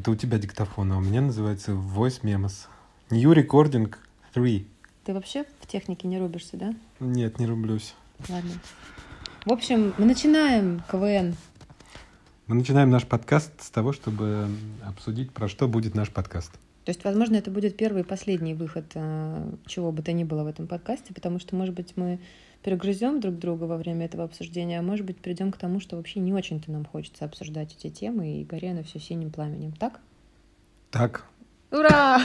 Это у тебя диктофон, а у меня называется Voice Memos. New Recording 3. Ты вообще в технике не рубишься, да? Нет, не рублюсь. Ладно. В общем, мы начинаем КВН. Мы начинаем наш подкаст с того, чтобы обсудить, про что будет наш подкаст. То есть, возможно, это будет первый и последний выход э, чего бы то ни было в этом подкасте, потому что, может быть, мы перегрызем друг друга во время этого обсуждения, а может быть, придем к тому, что вообще не очень-то нам хочется обсуждать эти темы и горе на все синим пламенем. Так? Так. Ура!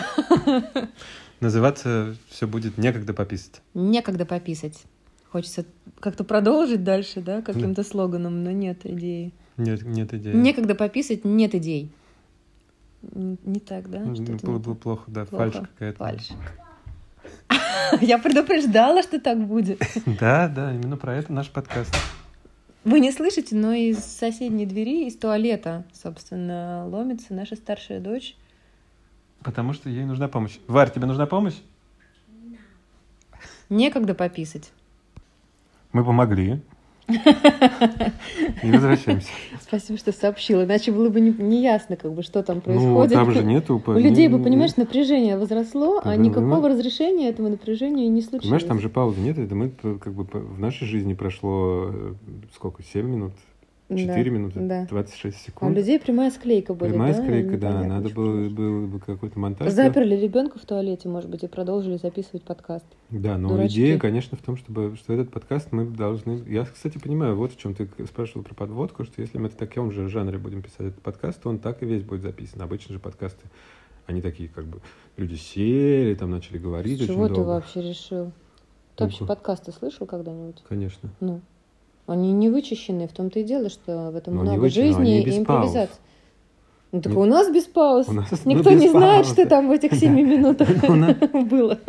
Называться все будет «Некогда пописать». Некогда пописать. Хочется как-то продолжить дальше, да, каким-то слоганом, но нет идеи. Нет, нет идеи. Некогда пописать, нет идей. Не так, да? Было бы плохо, да, фальшь какая-то. Фальшь. Я предупреждала, что так будет. Да, да, именно про это наш подкаст. Вы не слышите, но из соседней двери, из туалета, собственно, ломится наша старшая дочь. Потому что ей нужна помощь. Варь, тебе нужна помощь? Некогда пописать. Мы помогли. И возвращаемся. Спасибо, что сообщила, иначе было бы не, неясно, как бы, что там Ну, происходит. там же нету... У людей бы, понимаешь, напряжение возросло, а никакого разрешения этому напряжению не случилось. Понимаешь, там же паузы нет, это мы как бы в нашей жизни прошло э, сколько, 7 минут, 4 Да, минуты, да. 26 А у секунд. людей прямая склейка будет, Прямая да? склейка, да, Непонятно, надо что было, происходит. был бы какой-то монтаж. Заперли ребенка в туалете, может быть, и продолжили записывать подкаст. Да, но Дурачки. идея, конечно, в том, чтобы, что этот подкаст мы должны... Я, кстати, понимаю, вот в чем ты спрашивал про подводку, что если мы в таком же жанре будем писать этот подкаст, то он так и весь будет записан. Обычно же подкасты, они такие, как бы, люди сели, там начали говорить С чего ты долго. вообще решил? Ты вообще Ну-ка. подкасты слышал когда-нибудь? Конечно. Ну, они не вычищенные, в том-то и дело, что в этом Ну, они много вычищены, но жизни и импровизации. Ну, так Ну, у нас без пауз. у нас, ну, Никто без не знает, пауз, что да. там в этих семи минутах было.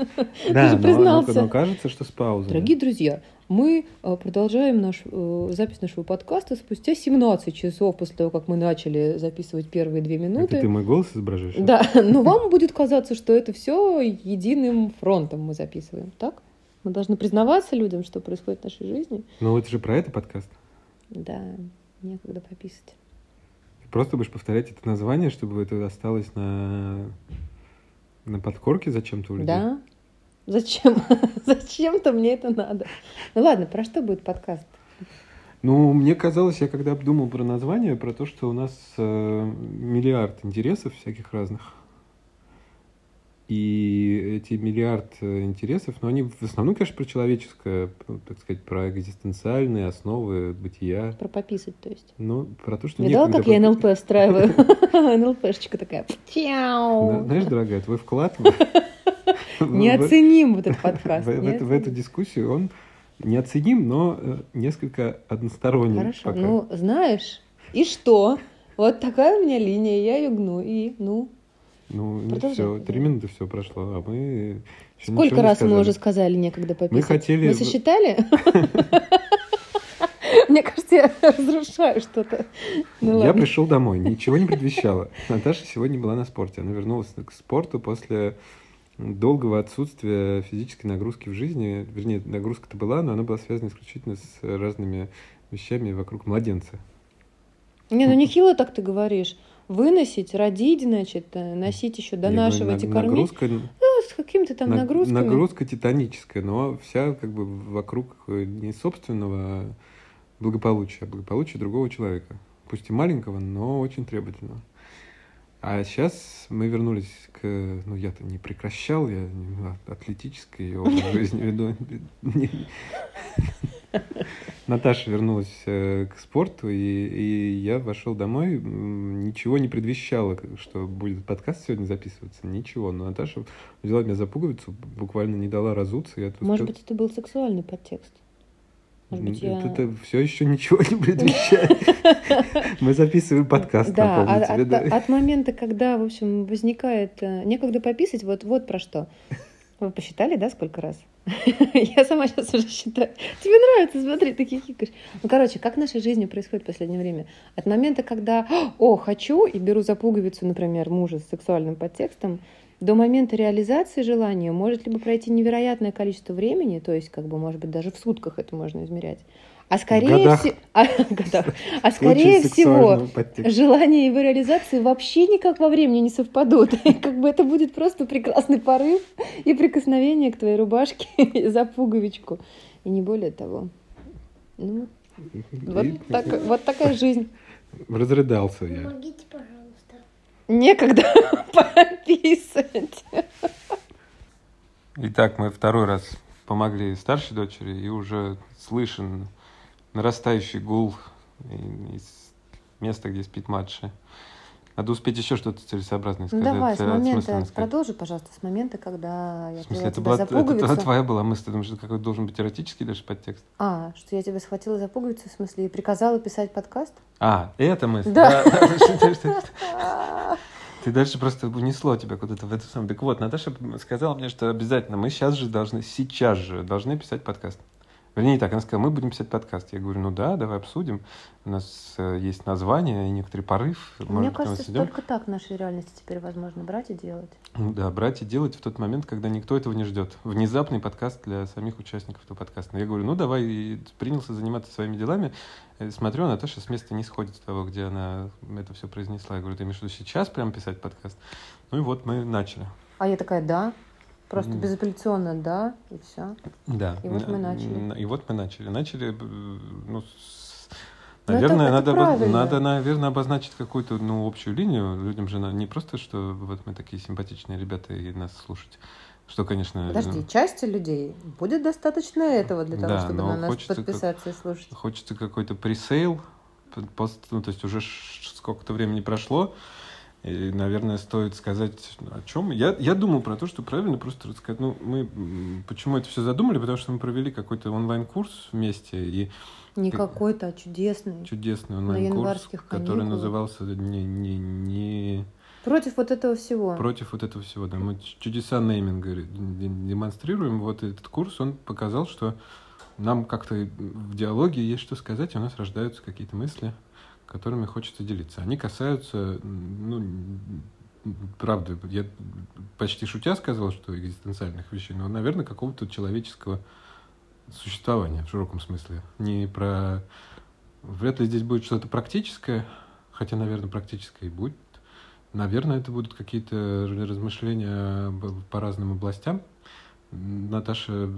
Да, же но- признался. но, но кажется, что с паузой. Дорогие друзья, мы э, продолжаем наш, э, запись нашего подкаста спустя 17 часов после того, как мы начали записывать первые две Это минуты. ты мой голос изображаешь? Да, но вам будет казаться, что это все единым фронтом мы записываем, так? Мы должны признаваться людям, что происходит в нашей жизни. Ну, это же про это подкаст. Да, некогда пописать. Ты просто будешь повторять это название, чтобы это осталось на, на подкорке зачем-то у людей? Да? Зачем? Зачем-то мне это надо. Ну ладно, про что будет подкаст? Ну, мне казалось, я когда обдумал про название, про то, что у нас э, миллиард интересов всяких разных. И эти миллиард э, интересов, но они в основном, конечно, про человеческое, так сказать, про экзистенциальные основы бытия. Про пописать, то есть. Ну, про то, что некогда как я НЛП встраиваю? НЛПшечка такая. Знаешь, дорогая, твой вклад Неоценим вот этот подкаст. в, эту, дискуссию, он неоценим, но э, несколько односторонний. Хорошо. Ну, знаешь, и что? Вот такая у меня линия, я ее гну. И, ну, ну, продолжай, все, три минуты все прошло, а мы сколько раз мы уже сказали некогда пописать? хотели- Мы сосчитали? Мне кажется, я разрушаю что-то. Ну Я ладно. пришел домой, ничего не предвещало. Наташа сегодня была на спорте. Она вернулась к спорту после долгого отсутствия физической нагрузки в жизни. Вернее, нагрузка-то была, но она была связана исключительно с разными вещами вокруг младенца. Не, ну нехило так ты говоришь. Выносить, родить, значит, э, носить еще, донашивать и наг- кормить. Нагрузка, Ну, с какими-то там наг- нагрузками. нагрузка титаническая, но вся как бы вокруг э, не собственного благополучия, а благополучия другого человека. Пусть и маленького, но очень требовательного. А сейчас мы вернулись к... Ну, я-то не прекращал, я а- атлетический образ жизни веду. Наташа вернулась э, к спорту, и, и я вошел домой. Ничего не предвещало, что будет подкаст сегодня записываться. Ничего. Но Наташа взяла меня за пуговицу, буквально не дала разуться. Я тут Может быть, это был сексуальный подтекст. Может быть, я... это, все еще ничего не предвещает. Мы записываем подкаст, Да, напомню от, тебе, от- да. от момента, когда, в общем, возникает э, некогда пописать, вот, вот про что. Вы посчитали, да, сколько раз? Я сама сейчас уже считаю. Тебе нравится, смотри, ты хихикаешь. Ну, короче, как в нашей жизни происходит в последнее время? От момента, когда, о, хочу, и беру за пуговицу, например, мужа с сексуальным подтекстом, до момента реализации желания может либо пройти невероятное количество времени, то есть, как бы, может быть, даже в сутках это можно измерять, А скорее, годах. все- а, годах. А скорее всего, сексуального подтекста. желания его реализации вообще никак во времени не совпадут. И как бы это будет просто прекрасный порыв и прикосновение к твоей рубашке за пуговичку. И не более того. Ну, вот, так- вот такая жизнь. Разрыдался я. Помогите, пожалуйста. Некогда пописать. Итак, мы второй раз помогли старшей дочери, и уже слышен нарастающий гул из места, где спит младшая. Надо успеть еще что-то целесообразное Ну сказать. давай, с э, момента, сказать. продолжи, пожалуйста, с момента, когда я В смысле, это была, за это пуговицу. твоя была мысль, ты думаешь, это какой должен быть эротический даже подтекст? А, что я тебя схватила за пуговицу, в смысле, и приказала писать подкаст? А, это мысль. Да. что- что- Ты дальше просто унесло тебя куда-то в эту самую. Так вот, Наташа сказала мне, что обязательно мы сейчас же должны, сейчас же должны писать подкаст. Вернее, не так, она сказала, мы будем писать подкаст. Я говорю, ну да, давай обсудим. У нас э, есть название и некоторый порыв. Мне Может мы кажется, сидим. только так в нашей реальности теперь возможно брать и делать. Ну Да, брать и делать в тот момент, когда никто этого не ждет. Внезапный подкаст для самих участников этого подкаста. Но я говорю, ну давай, и принялся заниматься своими делами. Э, Смотрю, а Наташа с места не сходит с того, где она это все произнесла. Я говорю, ты имеешь в виду сейчас прям писать подкаст? Ну и вот мы начали. А я такая, да, просто безапелляционно, да, и все. Да. И вот мы начали. И вот мы начали. Начали, ну, с- Ну, это- Наверное, это надо, обоз- правильно. надо, наверное, обозначить какую-то ну, общую линию. Людям же не просто, что вот мы такие симпатичные ребята и нас слушать. Что, конечно, Подожди, части людей будет достаточно этого для того, Да, чтобы на нас хочется как- подписаться и слушать. Хочется какой-то пресейл, пост- ну, то есть уже сколько-то времени прошло, и, наверное, стоит сказать о чем. Я, я думал про то, что правильно просто рассказать. Ну, мы почему это все задумали? Потому что мы провели какой-то онлайн-курс вместе, и Не какой-то, а чудесный. чудесный онлайн-курс, который назывался не, не, не Против вот этого всего. против вот этого всего. Да, мы чудеса нейминга демонстрируем. Вот этот курс, он показал, что нам как-то в диалоге есть что сказать, и у нас рождаются какие-то мысли, которыми хочется делиться. Они касаются, ну, правда, я почти шутя сказал, что экзистенциальных вещей, но, наверное, какого-то человеческого существования в широком смысле. Не про... Вряд ли здесь будет что-то практическое, хотя, наверное, практическое и будет. Наверное, это будут какие-то размышления по разным областям. Наташа,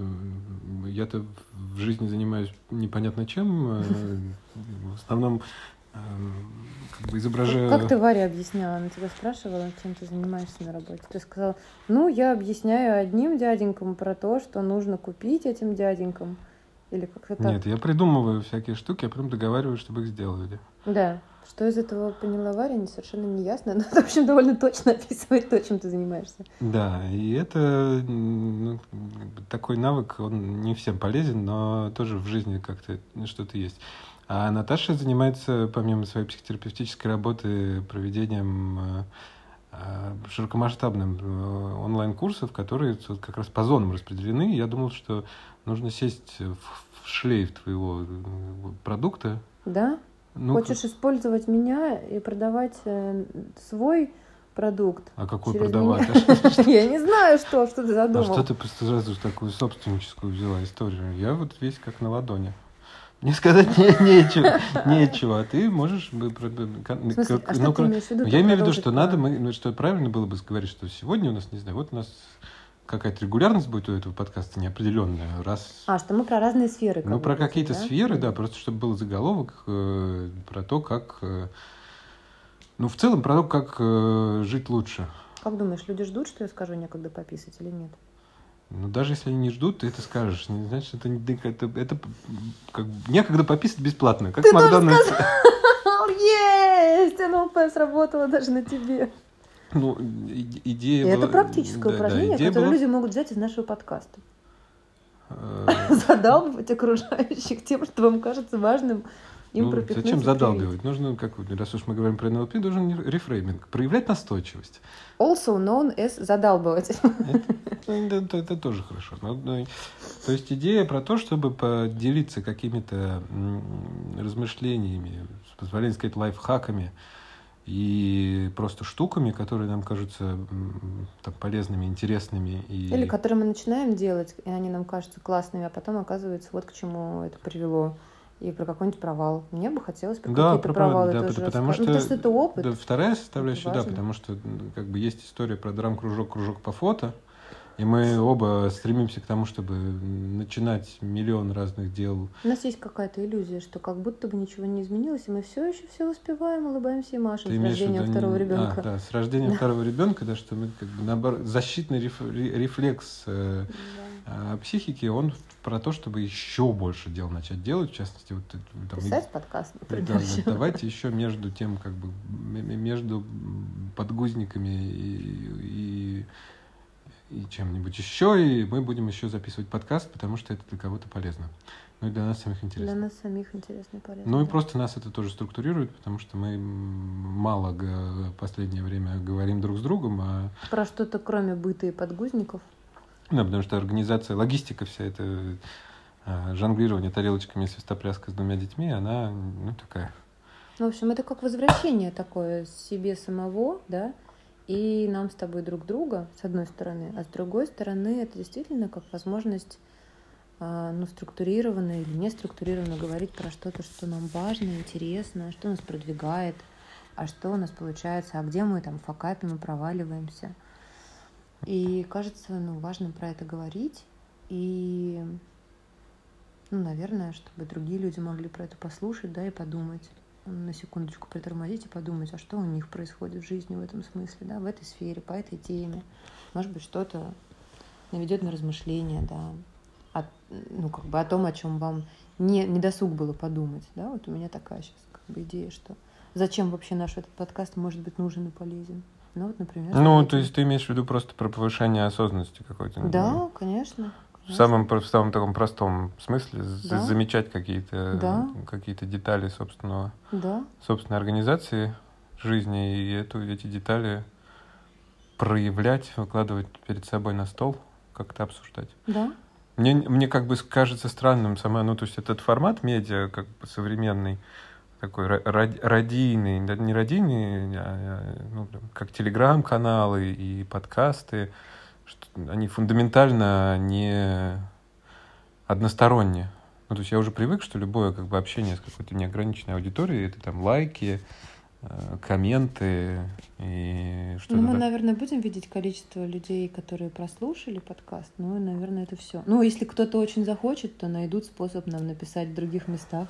я-то в жизни занимаюсь непонятно чем. э, В основном как бы изображаю... Как ты Варе объясняла? Она тебя спрашивала, чем ты занимаешься на работе. Ты сказала, ну, я объясняю одним дяденькам про то, что нужно купить этим дяденькам. Или как-то так. Нет, я придумываю всякие штуки, а потом договариваюсь, чтобы их сделали. Да. Что из этого поняла Варя, не совершенно не ясно. Но, в общем, довольно точно описывает то, чем ты занимаешься. Да, и это ну, такой навык, он не всем полезен, но тоже в жизни как-то что-то есть. А Наташа занимается, помимо своей психотерапевтической работы, проведением э, э, широкомасштабным э, онлайн-курсов, которые как раз по зонам распределены. Я думал, что нужно сесть в шлейф твоего продукта. Да? Ну, Хочешь использовать меня и продавать свой продукт? а какой через продавать? Я не знаю, что, что ты А задумал. что ты просто сразу такую собственническую взяла историю? Я вот весь как на ладони. Мне сказать не, нечего, нечего, а ты можешь... В смысле, как- а что ну, ты имеешь в виду? я про имею в виду, что надо, мы, ну, что правильно было бы говорить, что сегодня у нас, не знаю, вот у нас какая-то регулярность будет у этого подкаста неопределенная, раз... А, что мы про разные сферы. ну, про какие-то да? сферы, да, просто чтобы был заголовок э, про то, как... э, ну, в целом, про то, как э, жить лучше. Как думаешь, люди ждут, что я скажу некогда пописать или нет? Ну, даже если они не ждут, ты это скажешь. Не значит, это, не- это, это как некогда пописать бесплатно, как Ты тоже Макдональдс. Есть! НЛП сработало даже на тебе. Ну, идея И это практическое да, упражнение, которое была, люди могут взять из нашего подкаста. э, Задалбывать окружающих тем, что вам кажется важным им ну, пропихнуть. зачем задалбивать? Нужно, как, раз уж мы говорим про НЛП, должен рефрейминг, проявлять настойчивость. Also known as задалбывать. Это, это- это тоже хорошо. Но, ну, то есть идея про то, чтобы поделиться какими-то размышлениями, с позволения сказать, лайфхаками и просто штуками, которые нам кажутся там, полезными, интересными. И... Или которые мы начинаем делать, и они нам кажутся классными, а потом оказывается, вот к чему это привело. И про какой-нибудь провал. Мне бы хотелось про Да, какие-то про провал, провалы да, тоже потому рассказать. что- Ну, потому что это опыт. Да, вторая составляющая, да, потому что как бы есть история про драм-кружок, кружок по фото, и мы оба стремимся к тому, чтобы начинать миллион разных дел. У нас есть какая-то иллюзия, что как будто бы ничего не изменилось, и мы все еще все успеваем, улыбаемся и машем с имеешь в рождения виду второго не- ребенка. А, да, с рождения второго ребенка, да, что мы как бы наоборот, защитный реф- ре- рефлекс э, а, психики, он про то, чтобы еще больше дел начать делать, в частности, вот там, Писать подкаст, например. да, давайте еще между тем, как бы между подгузниками и, и, и чем-нибудь еще, и мы будем еще записывать подкаст, потому что это для кого-то полезно. Ну и для нас самих Для интересно. нас самих интересно и полезно. Ну и да. просто нас это тоже структурирует, потому что мы мало г- последнее время говорим друг с другом, а Про что-то кроме быта и подгузников. Да, потому что организация, логистика вся это а, жонглирование тарелочками и свистопляска с двумя детьми, она ну, такая. Ну, в общем, это как возвращение такое себе самого, да, и нам с тобой друг друга, с одной стороны, а с другой стороны, это действительно как возможность а, ну, структурированно или не структурированно говорить про что-то, что нам важно, интересно, что нас продвигает, а что у нас получается, а где мы там факапим и проваливаемся. И кажется, ну, важно про это говорить, и, ну, наверное, чтобы другие люди могли про это послушать, да, и подумать на секундочку притормозить и подумать, а что у них происходит в жизни в этом смысле, да, в этой сфере, по этой теме. Может быть, что-то наведет на размышления, да, о, ну, как бы о том, о чем вам не, не досуг было подумать, да, вот у меня такая сейчас как бы идея, что зачем вообще наш этот подкаст может быть нужен и полезен. Ну, вот, например. Ну, то есть ты имеешь в виду просто про повышение осознанности какой-то? Да, конечно. В самом, в самом таком простом смысле Да. замечать какие-то Да. какие-то детали собственного Да, собственной организации жизни и эту эти детали проявлять, выкладывать перед собой на стол, как-то обсуждать. да, Мне, мне как бы кажется странным сама, ну, то есть этот формат медиа, как бы современный, такой ра- ради- радийный, не радийный, а, а, ну, как телеграм-каналы и подкасты, что они фундаментально не односторонние. Ну, то есть я уже привык, что любое как бы общение с какой-то неограниченной аудиторией, это там лайки, э, комменты и что-то Ну, мы, так- наверное, будем видеть количество людей, которые прослушали подкаст. Ну, наверное, это все. Ну, если кто-то очень захочет, то найдут способ нам написать в других местах.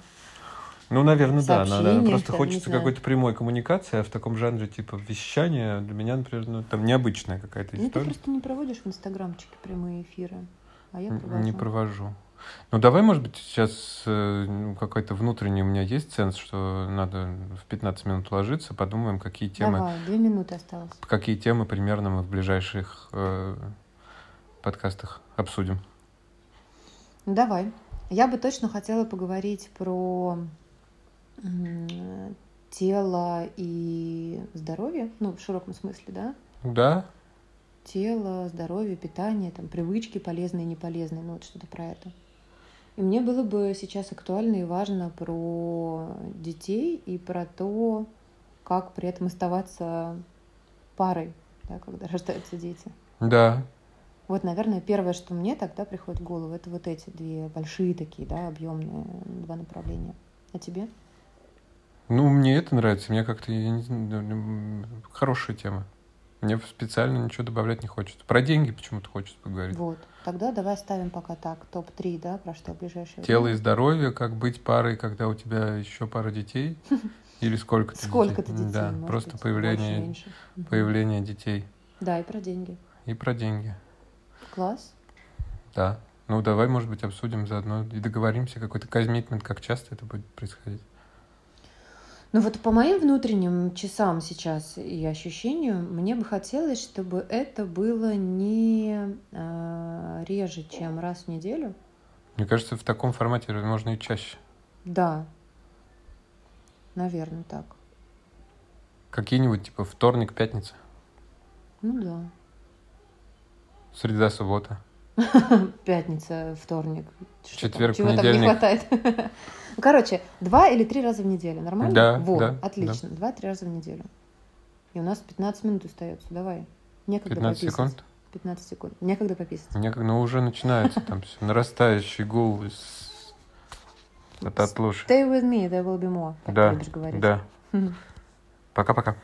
Ну, наверное, да. Сообщения, просто хочется какой-то прямой коммуникации, а в таком жанре типа вещания для меня, например, ну, там необычная какая-то Ну, ты история. просто не проводишь в Инстаграмчике прямые эфиры. А я провожу. Не провожу. Ну, давай, может быть, сейчас э, ну, какой-то внутренний у меня есть сенс, что надо в 15 минут ложиться, подумаем, какие темы, Давай, две минуты осталось. какие темы примерно мы в ближайших э, подкастах обсудим. Ну, давай. Я бы точно хотела поговорить про тело и здоровье, ну, в широком смысле, да? Да? тело, здоровье, питание, там, привычки полезные неполезные, ну вот что-то про это. И мне было бы сейчас актуально и важно про детей и про то, как при этом оставаться парой, да, когда рождаются дети. Да. Вот, наверное, первое, что мне тогда приходит в голову, это вот эти две большие такие, да, объемные два направления. А тебе? Ну, мне это нравится. Мне как-то не хорошая тема. Мне специально ничего добавлять не хочется. Про деньги почему-то хочется поговорить. Вот. Тогда давай ставим пока так, топ-3, да, про что ближайшее Тело и время. здоровье, как быть парой, когда у тебя еще пара детей? Или сколько-то Сколько-то детей, Да, просто появление, появление детей. Да, и про деньги. И про деньги. Класс. Да. Ну, давай, может быть, обсудим заодно и договоримся, какой-то коммитмент, как часто это будет происходить. Ну вот по моим внутренним часам сейчас и ощущению, мне бы хотелось, чтобы это было не э, реже, чем раз в неделю. Мне кажется, в таком формате можно и чаще. Да, наверное, так. Какие-нибудь, типа, вторник, пятница, Ну да. среда, суббота. Пятница, вторник. Четверг, Чего там не хватает? Ну, короче, два или три раза в неделю. Нормально? Да, Вот, да, отлично. Два-три раза в неделю. И у нас 15 минут остается. Давай. Некогда 15 пописать. секунд. 15 секунд. Некогда пописать. Мне как, ну, уже начинается там все, нарастающий гул из от Луши. Stay with me, there will be more. Как Да, ты любишь говорить. да. Пока-пока.